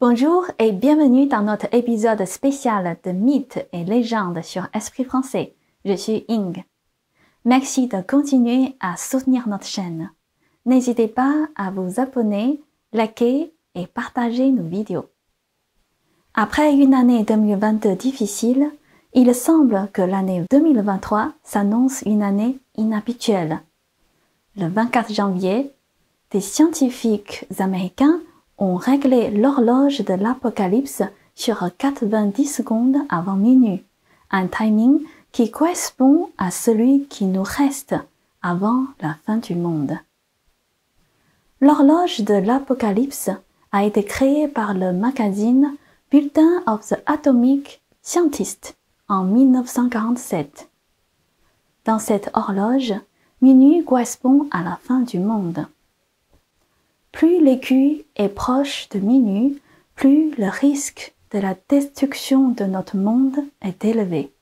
Bonjour et bienvenue dans notre épisode spécial de mythes et légendes sur Esprit français. Je suis Ying. Merci de continuer à soutenir notre chaîne. N'hésitez pas à vous abonner, liker et partager nos vidéos. Après une année 2022 difficile, il semble que l'année 2023 s'annonce une année inhabituelle. Le 24 janvier, des scientifiques américains ont réglé l'horloge de l'apocalypse sur 90 secondes avant minuit, un timing qui correspond à celui qui nous reste avant la fin du monde. L'horloge de l'apocalypse a été créée par le magazine Bulletin of the Atomic Scientist en 1947. Dans cette horloge, minuit correspond à la fin du monde. Plus l'écu est proche de minuit, plus le risque de la destruction de notre monde est élevé.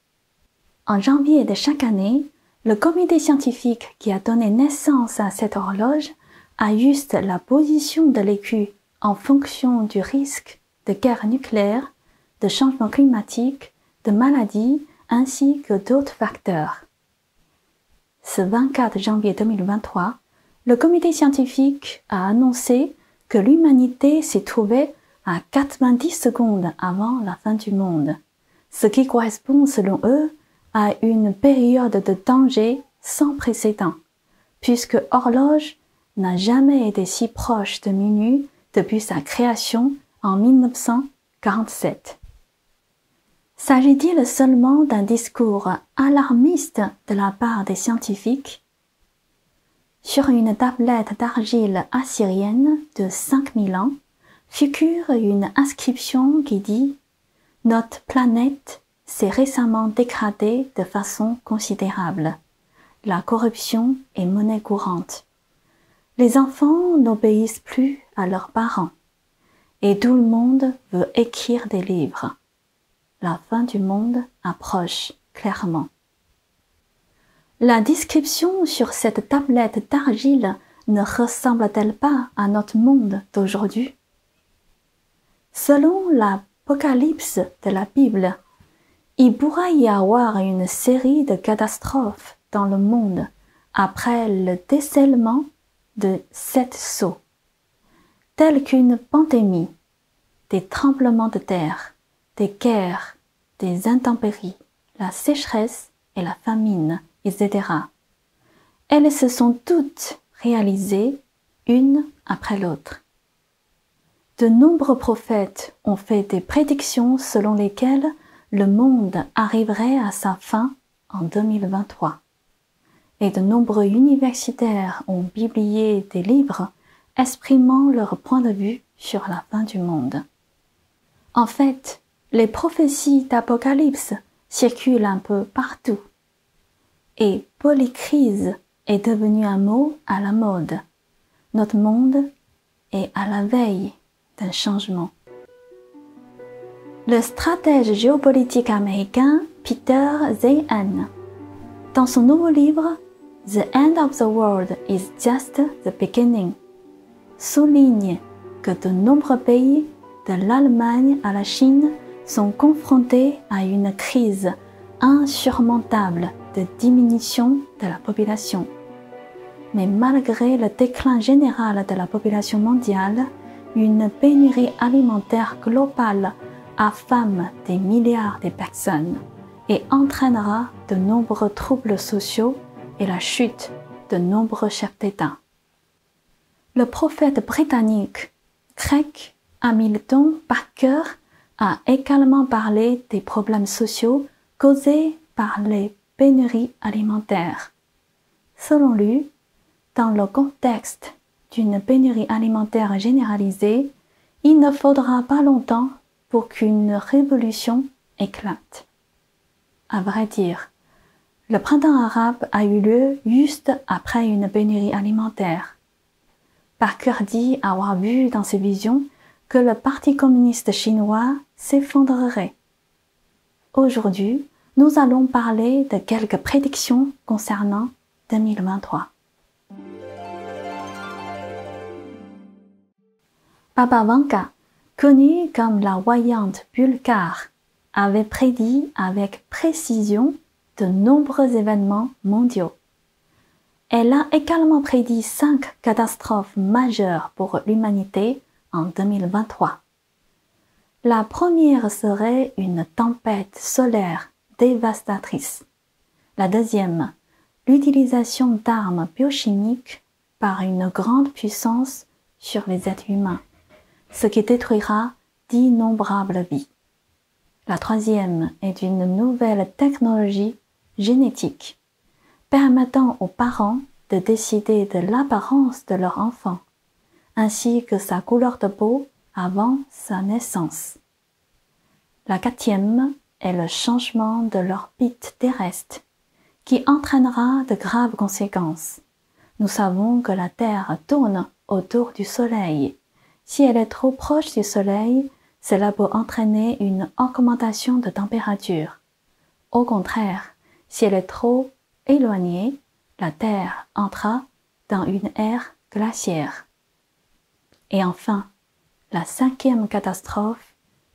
En janvier de chaque année, le comité scientifique qui a donné naissance à cette horloge ajuste la position de l'écu en fonction du risque de guerre nucléaire, de changement climatique, de maladies ainsi que d'autres facteurs. Ce 24 janvier 2023, le comité scientifique a annoncé que l'humanité s'est trouvée à 90 secondes avant la fin du monde, ce qui correspond selon eux à une période de danger sans précédent, puisque horloge n'a jamais été si proche de minuit depuis sa création en 1947. S'agit-il seulement d'un discours alarmiste de la part des scientifiques? Sur une tablette d'argile assyrienne de 5000 ans figure une inscription qui dit Notre planète s'est récemment dégradée de façon considérable. La corruption est monnaie courante. Les enfants n'obéissent plus à leurs parents. Et tout le monde veut écrire des livres. La fin du monde approche clairement. La description sur cette tablette d'argile ne ressemble-t-elle pas à notre monde d'aujourd'hui? Selon l'Apocalypse de la Bible, il pourra y avoir une série de catastrophes dans le monde après le décèlement de sept sauts, tels qu'une pandémie, des tremblements de terre, des guerres, des intempéries, la sécheresse et la famine Elles se sont toutes réalisées une après l'autre. De nombreux prophètes ont fait des prédictions selon lesquelles le monde arriverait à sa fin en 2023. Et de nombreux universitaires ont publié des livres exprimant leur point de vue sur la fin du monde. En fait, les prophéties d'Apocalypse circulent un peu partout et polycrise est devenu un mot à la mode. Notre monde est à la veille d'un changement. Le stratège géopolitique américain Peter Zeihan, dans son nouveau livre The End of the World is Just the Beginning, souligne que de nombreux pays, de l'Allemagne à la Chine, sont confrontés à une crise insurmontable de diminution de la population. Mais malgré le déclin général de la population mondiale, une pénurie alimentaire globale affame des milliards de personnes et entraînera de nombreux troubles sociaux et la chute de nombreux chefs d'État. Le prophète britannique grec Hamilton Parker a également parlé des problèmes sociaux causés par les pénurie alimentaire. Selon lui, dans le contexte d'une pénurie alimentaire généralisée, il ne faudra pas longtemps pour qu'une révolution éclate. À vrai dire, le printemps arabe a eu lieu juste après une pénurie alimentaire. Parker dit avoir vu dans ses visions que le Parti communiste chinois s'effondrerait. Aujourd'hui, nous allons parler de quelques prédictions concernant 2023. Baba Vanga, connue comme la voyante bulgare, avait prédit avec précision de nombreux événements mondiaux. Elle a également prédit cinq catastrophes majeures pour l'humanité en 2023. La première serait une tempête solaire dévastatrice. La deuxième, l'utilisation d'armes biochimiques par une grande puissance sur les êtres humains, ce qui détruira d'innombrables vies. La troisième est une nouvelle technologie génétique permettant aux parents de décider de l'apparence de leur enfant, ainsi que sa couleur de peau avant sa naissance. La quatrième est le changement de l'orbite terrestre, qui entraînera de graves conséquences. Nous savons que la Terre tourne autour du Soleil. Si elle est trop proche du Soleil, cela peut entraîner une augmentation de température. Au contraire, si elle est trop éloignée, la Terre entra dans une ère glaciaire. Et enfin, la cinquième catastrophe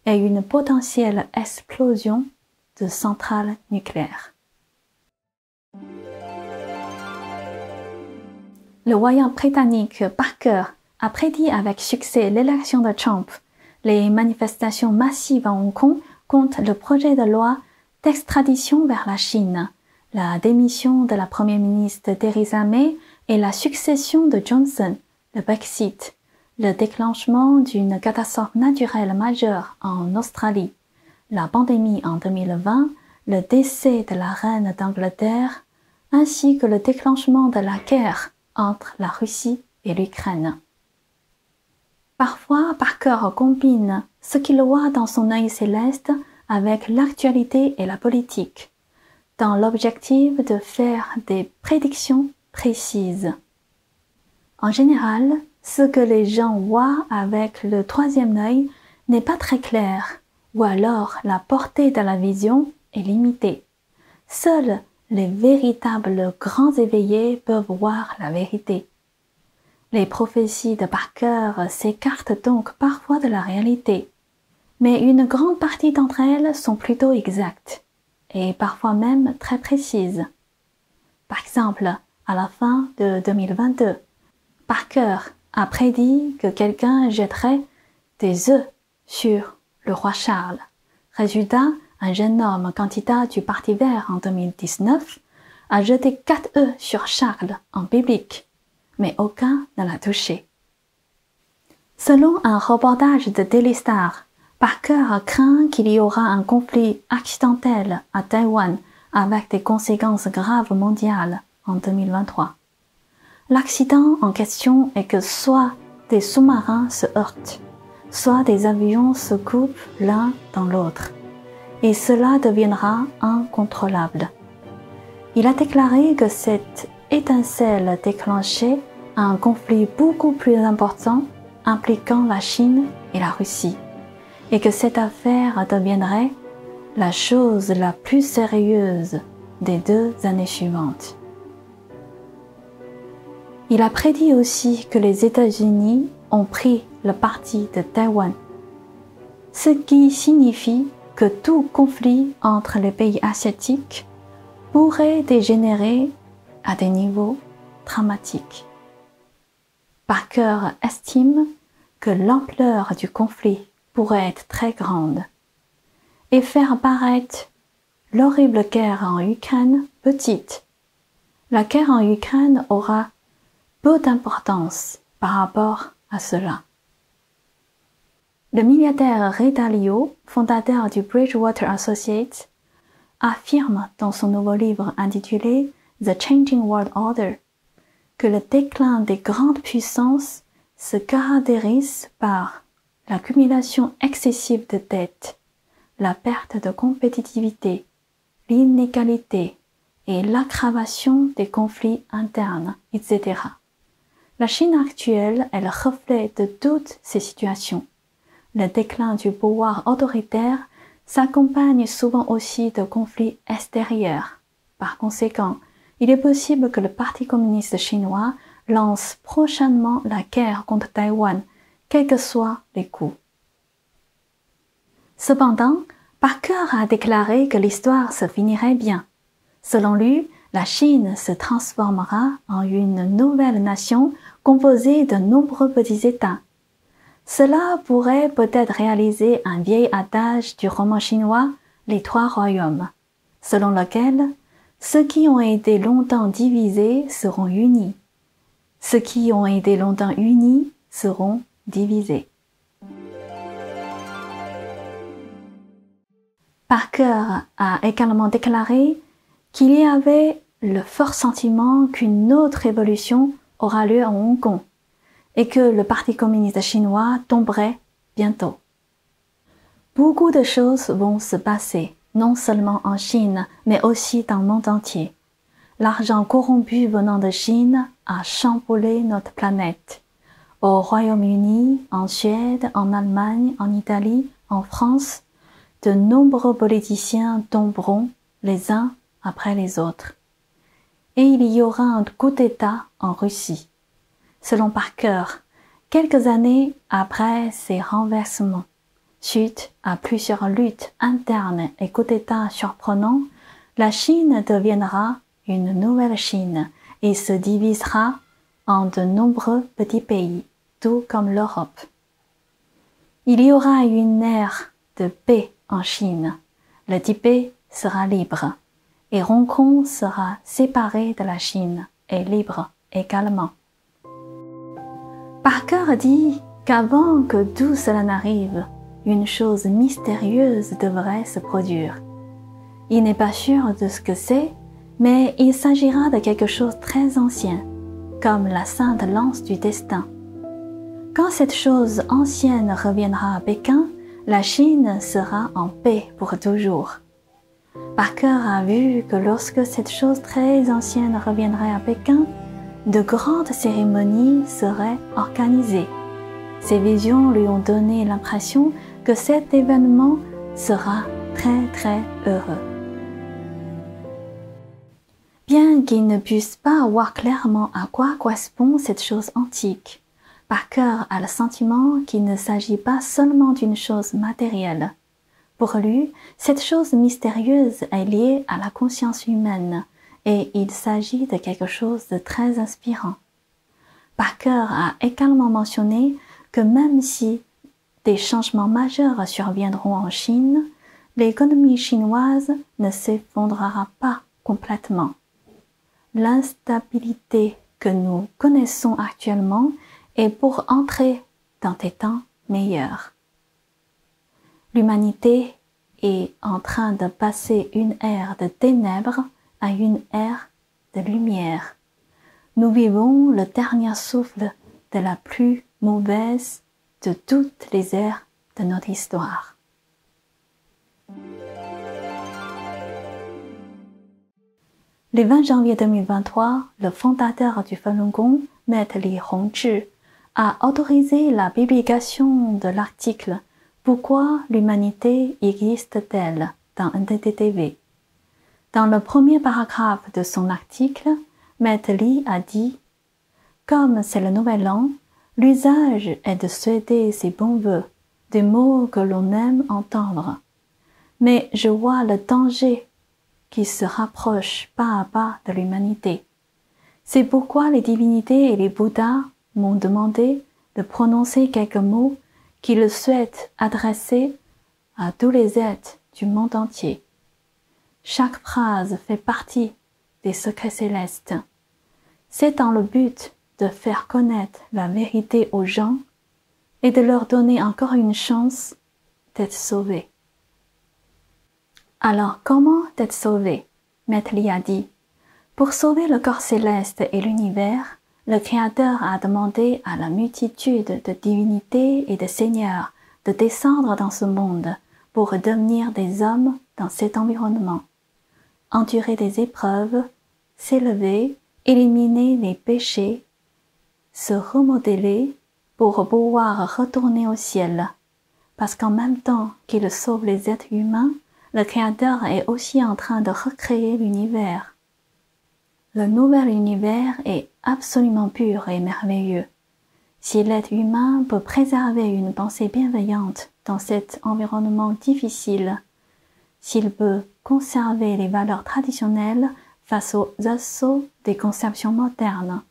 est une potentielle explosion de centrales nucléaires. Le voyant britannique Parker a prédit avec succès l'élection de Trump. Les manifestations massives à Hong Kong contre le projet de loi d'extradition vers la Chine la démission de la première ministre Theresa May et la succession de Johnson, le Brexit, le déclenchement d'une catastrophe naturelle majeure en Australie, la pandémie en 2020, le décès de la reine d'Angleterre, ainsi que le déclenchement de la guerre entre la Russie et l'Ukraine. Parfois, Parker combine ce qu'il voit dans son œil céleste avec l'actualité et la politique dans l'objectif de faire des prédictions précises. En général, ce que les gens voient avec le troisième œil n'est pas très clair, ou alors la portée de la vision est limitée. Seuls les véritables grands éveillés peuvent voir la vérité. Les prophéties de Parker s'écartent donc parfois de la réalité, mais une grande partie d'entre elles sont plutôt exactes et parfois même très précises. Par exemple, à la fin de 2022, Parker a prédit que quelqu'un jetterait des œufs sur le roi Charles. Résultat, un jeune homme candidat du Parti vert en 2019 a jeté quatre œufs sur Charles en public, mais aucun ne l'a touché. Selon un reportage de Daily Star, Parker craint qu'il y aura un conflit accidentel à Taïwan avec des conséquences graves mondiales en 2023. L'accident en question est que soit des sous-marins se heurtent, soit des avions se coupent l'un dans l'autre, et cela deviendra incontrôlable. Il a déclaré que cette étincelle déclenchait un conflit beaucoup plus important impliquant la Chine et la Russie et que cette affaire deviendrait la chose la plus sérieuse des deux années suivantes. Il a prédit aussi que les États-Unis ont pris le parti de Taïwan, ce qui signifie que tout conflit entre les pays asiatiques pourrait dégénérer à des niveaux dramatiques. Parker estime que l'ampleur du conflit pourrait être très grande et faire apparaître l'horrible guerre en Ukraine petite. La guerre en Ukraine aura peu d'importance par rapport à cela. Le milliardaire Ray Dalio, fondateur du Bridgewater Associates, affirme dans son nouveau livre intitulé The Changing World Order que le déclin des grandes puissances se caractérise par l'accumulation excessive de dettes, la perte de compétitivité, l'inégalité et l'aggravation des conflits internes, etc. La Chine actuelle est le reflet de toutes ces situations. Le déclin du pouvoir autoritaire s'accompagne souvent aussi de conflits extérieurs. Par conséquent, il est possible que le Parti communiste chinois lance prochainement la guerre contre Taïwan quels que soient les coûts. Cependant, Parker a déclaré que l'histoire se finirait bien. Selon lui, la Chine se transformera en une nouvelle nation composée de nombreux petits États. Cela pourrait peut-être réaliser un vieil adage du roman chinois Les Trois Royaumes, selon lequel ceux qui ont été longtemps divisés seront unis. Ceux qui ont été longtemps unis seront divisés. Parker a également déclaré qu'il y avait le fort sentiment qu'une autre évolution aura lieu à Hong Kong et que le Parti communiste chinois tomberait bientôt. Beaucoup de choses vont se passer, non seulement en Chine, mais aussi dans le monde entier. L'argent corrompu venant de Chine a chamboulé notre planète. Au Royaume-Uni, en Suède, en Allemagne, en Italie, en France, de nombreux politiciens tomberont les uns après les autres. Et il y aura un coup d'État en Russie. Selon Parker, quelques années après ces renversements, suite à plusieurs luttes internes et coup d'État surprenants, la Chine deviendra une nouvelle Chine et se divisera en de nombreux petits pays, tout comme l'Europe. Il y aura une ère de paix en Chine. Le Tibet sera libre et Hong sera séparé de la Chine et libre également. Parker dit qu'avant que tout cela n'arrive, une chose mystérieuse devrait se produire. Il n'est pas sûr de ce que c'est, mais il s'agira de quelque chose très ancien, comme la sainte lance du destin. Quand cette chose ancienne reviendra à Pékin, la Chine sera en paix pour toujours. Parker a vu que lorsque cette chose très ancienne reviendrait à Pékin, de grandes cérémonies seraient organisées. Ces visions lui ont donné l'impression que cet événement sera très très heureux. Bien qu'il ne puisse pas voir clairement à quoi correspond cette chose antique, Parker a le sentiment qu'il ne s'agit pas seulement d'une chose matérielle. Pour lui, cette chose mystérieuse est liée à la conscience humaine et il s'agit de quelque chose de très inspirant. Parker a également mentionné que même si des changements majeurs surviendront en Chine, l'économie chinoise ne s'effondrera pas complètement. L'instabilité que nous connaissons actuellement est pour entrer dans des temps meilleurs. L'humanité est en train de passer une ère de ténèbres à une ère de lumière. Nous vivons le dernier souffle de la plus mauvaise de toutes les ères de notre histoire. Le 20 janvier 2023, le fondateur du Falun Gong, Maître Li Hongzhi, a autorisé la publication de l'article Pourquoi l'humanité existe-t-elle dans NTTV. Dans le premier paragraphe de son article, Maître Li a dit Comme c'est le nouvel an, l'usage est de souhaiter ses bons voeux, des mots que l'on aime entendre. Mais je vois le danger qui se rapproche pas à pas de l'humanité. C'est pourquoi les divinités et les Bouddhas m'ont demandé de prononcer quelques mots qu'ils souhaitent adresser à tous les êtres du monde entier. Chaque phrase fait partie des secrets célestes. C'est dans le but de faire connaître la vérité aux gens et de leur donner encore une chance d'être sauvés. Alors comment être sauvé? Maître a dit, pour sauver le corps céleste et l'univers, le Créateur a demandé à la multitude de divinités et de seigneurs de descendre dans ce monde pour devenir des hommes dans cet environnement, endurer des épreuves, s'élever, éliminer les péchés, se remodeler pour pouvoir retourner au ciel. Parce qu'en même temps qu'il sauve les êtres humains, le Créateur est aussi en train de recréer l'univers le nouvel univers est absolument pur et merveilleux. Si l'être humain peut préserver une pensée bienveillante dans cet environnement difficile, s'il peut conserver les valeurs traditionnelles face aux assauts des conceptions modernes,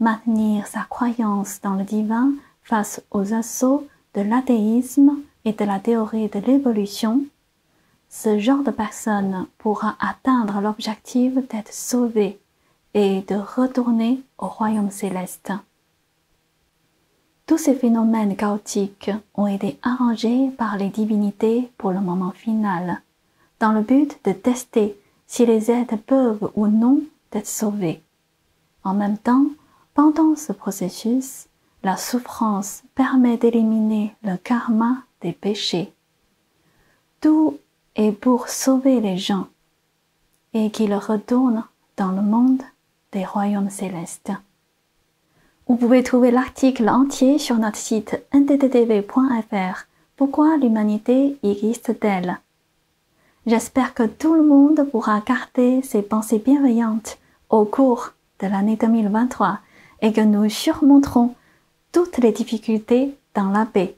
maintenir sa croyance dans le divin face aux assauts de l'athéisme et de la théorie de l'évolution, ce genre de personne pourra atteindre l'objectif d'être sauvé et de retourner au royaume céleste. Tous ces phénomènes chaotiques ont été arrangés par les divinités pour le moment final, dans le but de tester si les êtres peuvent ou non être sauvés. En même temps, pendant ce processus, la souffrance permet d'éliminer le karma des péchés. Tout est pour sauver les gens et qu'ils retournent dans le monde des royaumes célestes. Vous pouvez trouver l'article entier sur notre site nttv.fr. Pourquoi l'humanité existe-t-elle J'espère que tout le monde pourra garder ses pensées bienveillantes au cours de l'année 2023 et que nous surmonterons toutes les difficultés dans la paix.